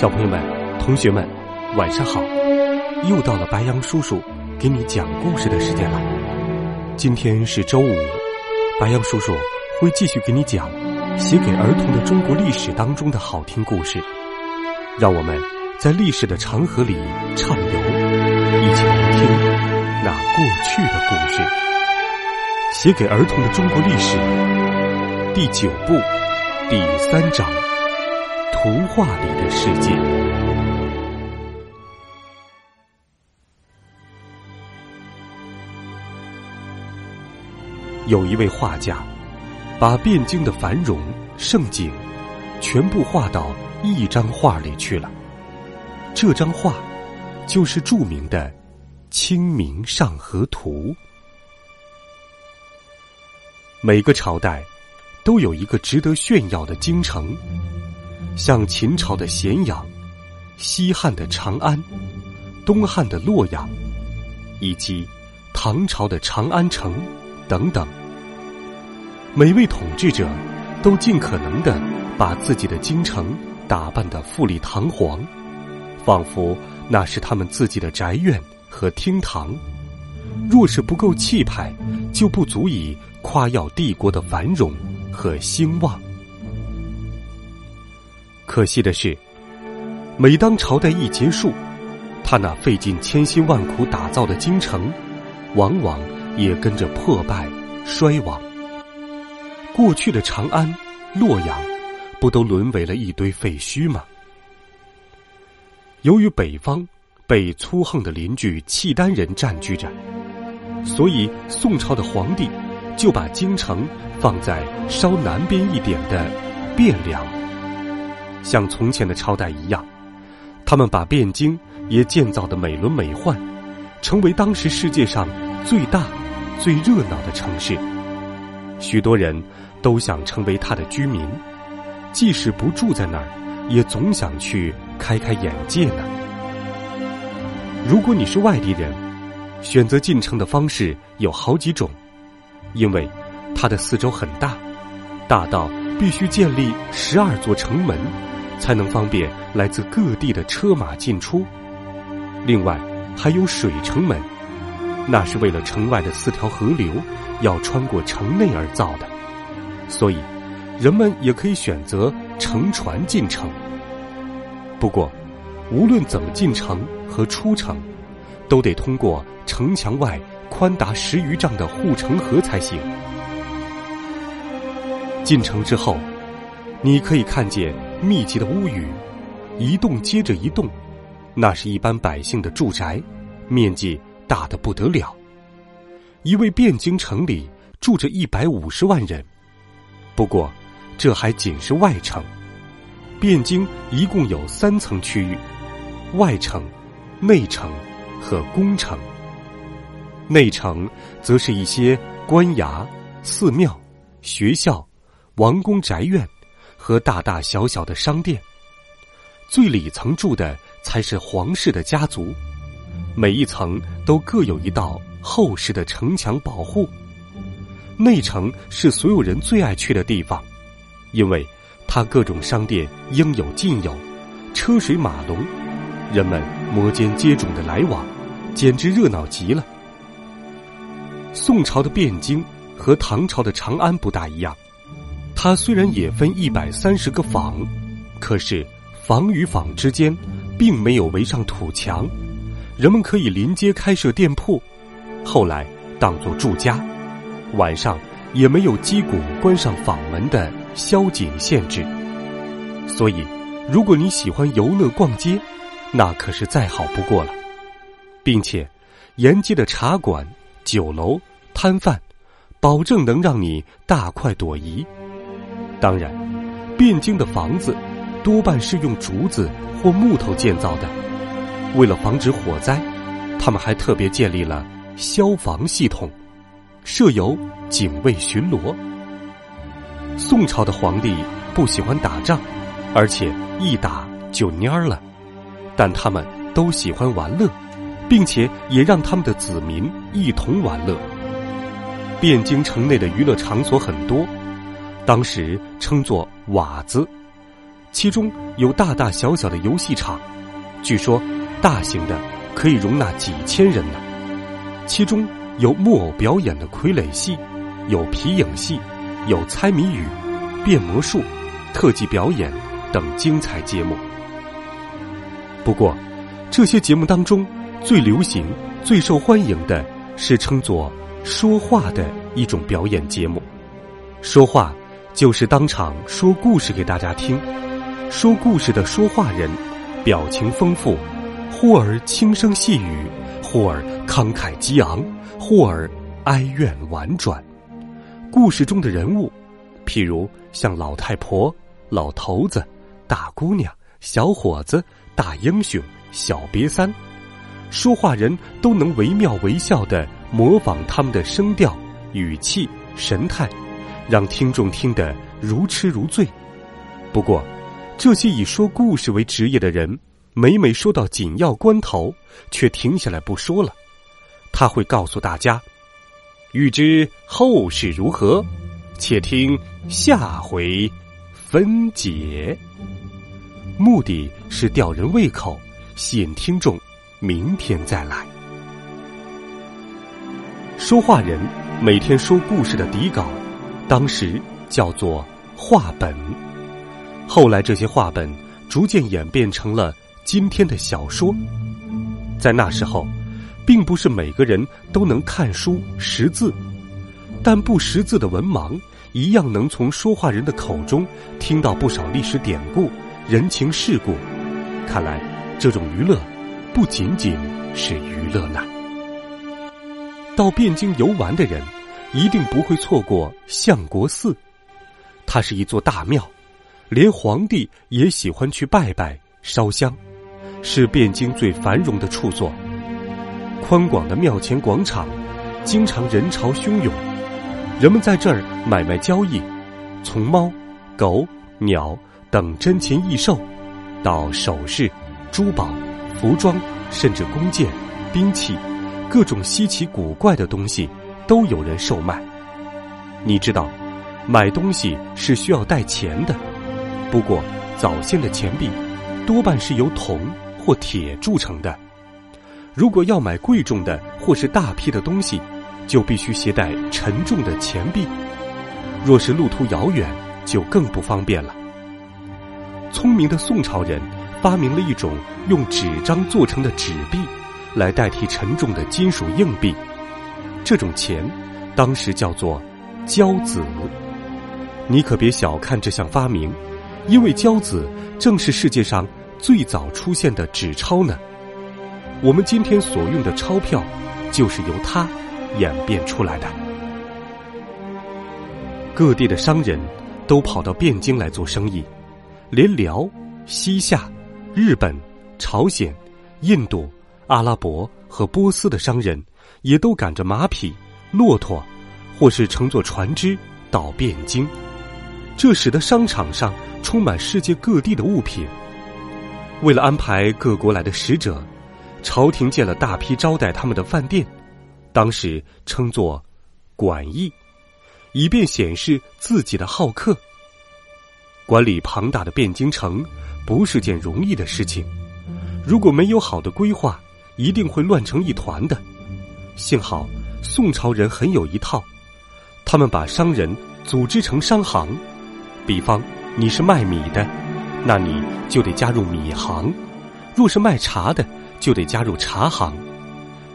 小朋友们、同学们，晚上好！又到了白羊叔叔给你讲故事的时间了。今天是周五，白羊叔叔会继续给你讲写给儿童的中国历史当中的好听故事。让我们在历史的长河里畅游，一起来听那过去的故事。写给儿童的中国历史第九部第三章。图画里的世界。有一位画家，把汴京的繁荣盛景全部画到一张画里去了。这张画就是著名的《清明上河图》。每个朝代都有一个值得炫耀的京城。像秦朝的咸阳、西汉的长安、东汉的洛阳，以及唐朝的长安城等等，每位统治者都尽可能的把自己的京城打扮的富丽堂皇，仿佛那是他们自己的宅院和厅堂。若是不够气派，就不足以夸耀帝国的繁荣和兴旺。可惜的是，每当朝代一结束，他那费尽千辛万苦打造的京城，往往也跟着破败衰亡。过去的长安、洛阳，不都沦为了一堆废墟吗？由于北方被粗横的邻居契丹人占据着，所以宋朝的皇帝就把京城放在稍南边一点的汴梁。像从前的朝代一样，他们把汴京也建造的美轮美奂，成为当时世界上最大、最热闹的城市。许多人都想成为他的居民，即使不住在那儿，也总想去开开眼界呢。如果你是外地人，选择进城的方式有好几种，因为它的四周很大，大到必须建立十二座城门。才能方便来自各地的车马进出。另外，还有水城门，那是为了城外的四条河流要穿过城内而造的，所以人们也可以选择乘船进城。不过，无论怎么进城和出城，都得通过城墙外宽达十余丈的护城河才行。进城之后。你可以看见密集的屋宇，一栋接着一栋，那是一般百姓的住宅，面积大的不得了。一位汴京城里住着一百五十万人，不过这还仅是外城。汴京一共有三层区域：外城、内城和宫城。内城则是一些官衙、寺庙、学校、王公宅院。和大大小小的商店，最里层住的才是皇室的家族，每一层都各有一道厚实的城墙保护。内城是所有人最爱去的地方，因为它各种商店应有尽有，车水马龙，人们摩肩接踵的来往，简直热闹极了。宋朝的汴京和唐朝的长安不大一样。它虽然也分一百三十个坊，可是坊与坊之间并没有围上土墙，人们可以临街开设店铺，后来当作住家，晚上也没有击鼓关上坊门的宵禁限制。所以，如果你喜欢游乐逛街，那可是再好不过了，并且沿街的茶馆、酒楼、摊贩，保证能让你大快朵颐。当然，汴京的房子多半是用竹子或木头建造的。为了防止火灾，他们还特别建立了消防系统，设有警卫巡逻。宋朝的皇帝不喜欢打仗，而且一打就蔫儿了，但他们都喜欢玩乐，并且也让他们的子民一同玩乐。汴京城内的娱乐场所很多，当时称作“瓦子”，其中有大大小小的游戏场，据说大型的可以容纳几千人呢。其中有木偶表演的傀儡戏，有皮影戏，有猜谜语、变魔术、特技表演等精彩节目。不过，这些节目当中最流行、最受欢迎的是称作。说话的一种表演节目，说话就是当场说故事给大家听。说故事的说话人，表情丰富，忽而轻声细语，忽而慷慨激昂，忽而哀怨婉转。故事中的人物，譬如像老太婆、老头子、大姑娘、小伙子、大英雄、小瘪三，说话人都能惟妙惟肖的。模仿他们的声调、语气、神态，让听众听得如痴如醉。不过，这些以说故事为职业的人，每每说到紧要关头，却停下来不说了。他会告诉大家：“欲知后事如何，且听下回分解。”目的是吊人胃口，吸引听众明天再来。说话人每天说故事的底稿，当时叫做话本。后来这些话本逐渐演变成了今天的小说。在那时候，并不是每个人都能看书识字，但不识字的文盲一样能从说话人的口中听到不少历史典故、人情世故。看来，这种娱乐不仅仅是娱乐呢。到汴京游玩的人，一定不会错过相国寺。它是一座大庙，连皇帝也喜欢去拜拜烧香，是汴京最繁荣的处所。宽广的庙前广场，经常人潮汹涌，人们在这儿买卖交易，从猫、狗、鸟等珍禽异兽，到首饰、珠宝、服装，甚至弓箭、兵器。各种稀奇古怪的东西都有人售卖。你知道，买东西是需要带钱的。不过，早先的钱币多半是由铜或铁铸成的。如果要买贵重的或是大批的东西，就必须携带沉重的钱币。若是路途遥远，就更不方便了。聪明的宋朝人发明了一种用纸张做成的纸币。来代替沉重的金属硬币，这种钱当时叫做交子。你可别小看这项发明，因为交子正是世界上最早出现的纸钞呢。我们今天所用的钞票，就是由它演变出来的。各地的商人都跑到汴京来做生意，连辽、西夏、日本、朝鲜、印度。阿拉伯和波斯的商人也都赶着马匹、骆驼，或是乘坐船只到汴京，这使得商场上充满世界各地的物品。为了安排各国来的使者，朝廷建了大批招待他们的饭店，当时称作“馆驿”，以便显示自己的好客。管理庞大的汴京城不是件容易的事情，如果没有好的规划。一定会乱成一团的。幸好宋朝人很有一套，他们把商人组织成商行。比方你是卖米的，那你就得加入米行；若是卖茶的，就得加入茶行。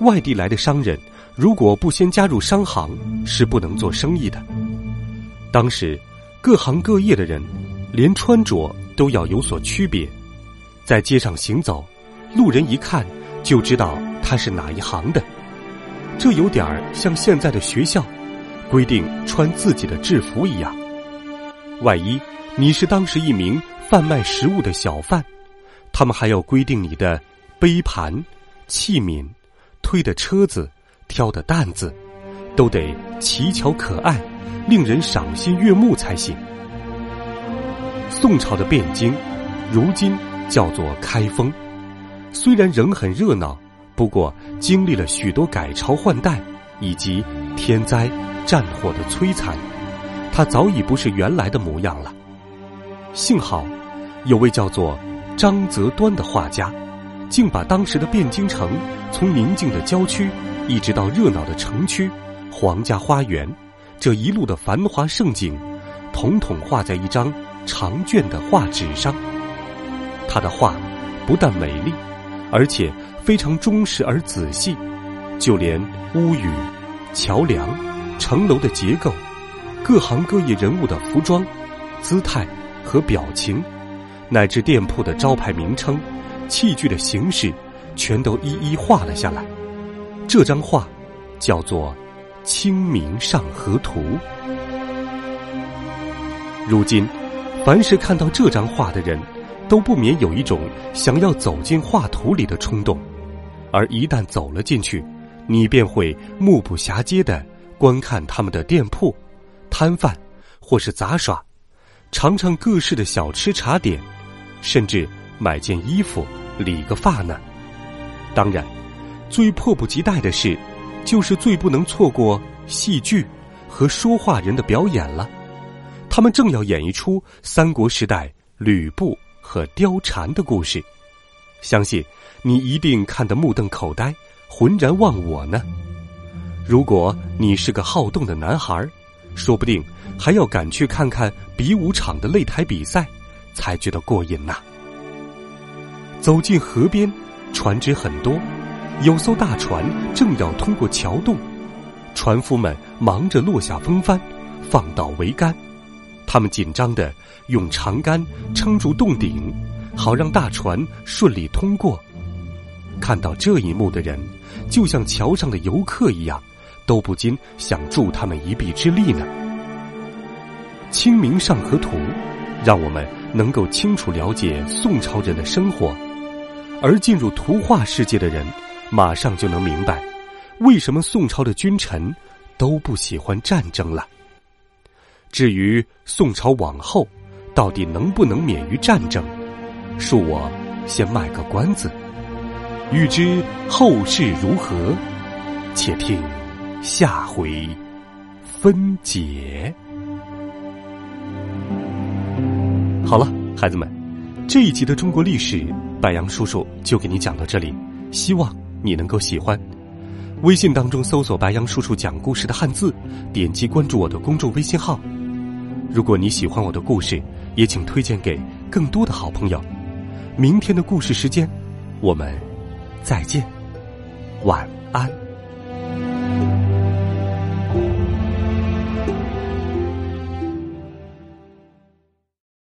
外地来的商人如果不先加入商行，是不能做生意的。当时各行各业的人，连穿着都要有所区别，在街上行走，路人一看。就知道他是哪一行的，这有点儿像现在的学校规定穿自己的制服一样。万一你是当时一名贩卖食物的小贩，他们还要规定你的杯盘、器皿、推的车子、挑的担子，都得奇巧可爱，令人赏心悦目才行。宋朝的汴京，如今叫做开封，虽然仍很热闹，不过经历了许多改朝换代以及天灾战火的摧残，它早已不是原来的模样了。幸好，有位叫做张择端的画家，竟把当时的汴京城从宁静的郊区，一直到热闹的城区、皇家花园，这一路的繁华盛景，统统画在一张。长卷的画纸上，他的画不但美丽，而且非常忠实而仔细，就连屋宇、桥梁、城楼的结构、各行各业人物的服装、姿态和表情，乃至店铺的招牌名称、器具的形式，全都一一画了下来。这张画叫做《清明上河图》。如今。凡是看到这张画的人，都不免有一种想要走进画图里的冲动，而一旦走了进去，你便会目不暇接的观看他们的店铺、摊贩或是杂耍，尝尝各式的小吃茶点，甚至买件衣服、理个发呢。当然，最迫不及待的事，就是最不能错过戏剧和说话人的表演了。他们正要演一出三国时代吕布和貂蝉的故事，相信你一定看得目瞪口呆、浑然忘我呢。如果你是个好动的男孩，说不定还要赶去看看比武场的擂台比赛，才觉得过瘾呐。走进河边，船只很多，有艘大船正要通过桥洞，船夫们忙着落下风帆，放倒桅杆。他们紧张的用长杆撑住洞顶，好让大船顺利通过。看到这一幕的人，就像桥上的游客一样，都不禁想助他们一臂之力呢。《清明上河图》让我们能够清楚了解宋朝人的生活，而进入图画世界的人，马上就能明白，为什么宋朝的君臣都不喜欢战争了。至于宋朝往后，到底能不能免于战争，恕我先卖个关子。欲知后事如何，且听下回分解。好了，孩子们，这一集的中国历史，白杨叔叔就给你讲到这里，希望你能够喜欢。微信当中搜索“白杨叔叔讲故事”的汉字，点击关注我的公众微信号。如果你喜欢我的故事，也请推荐给更多的好朋友。明天的故事时间，我们再见，晚安。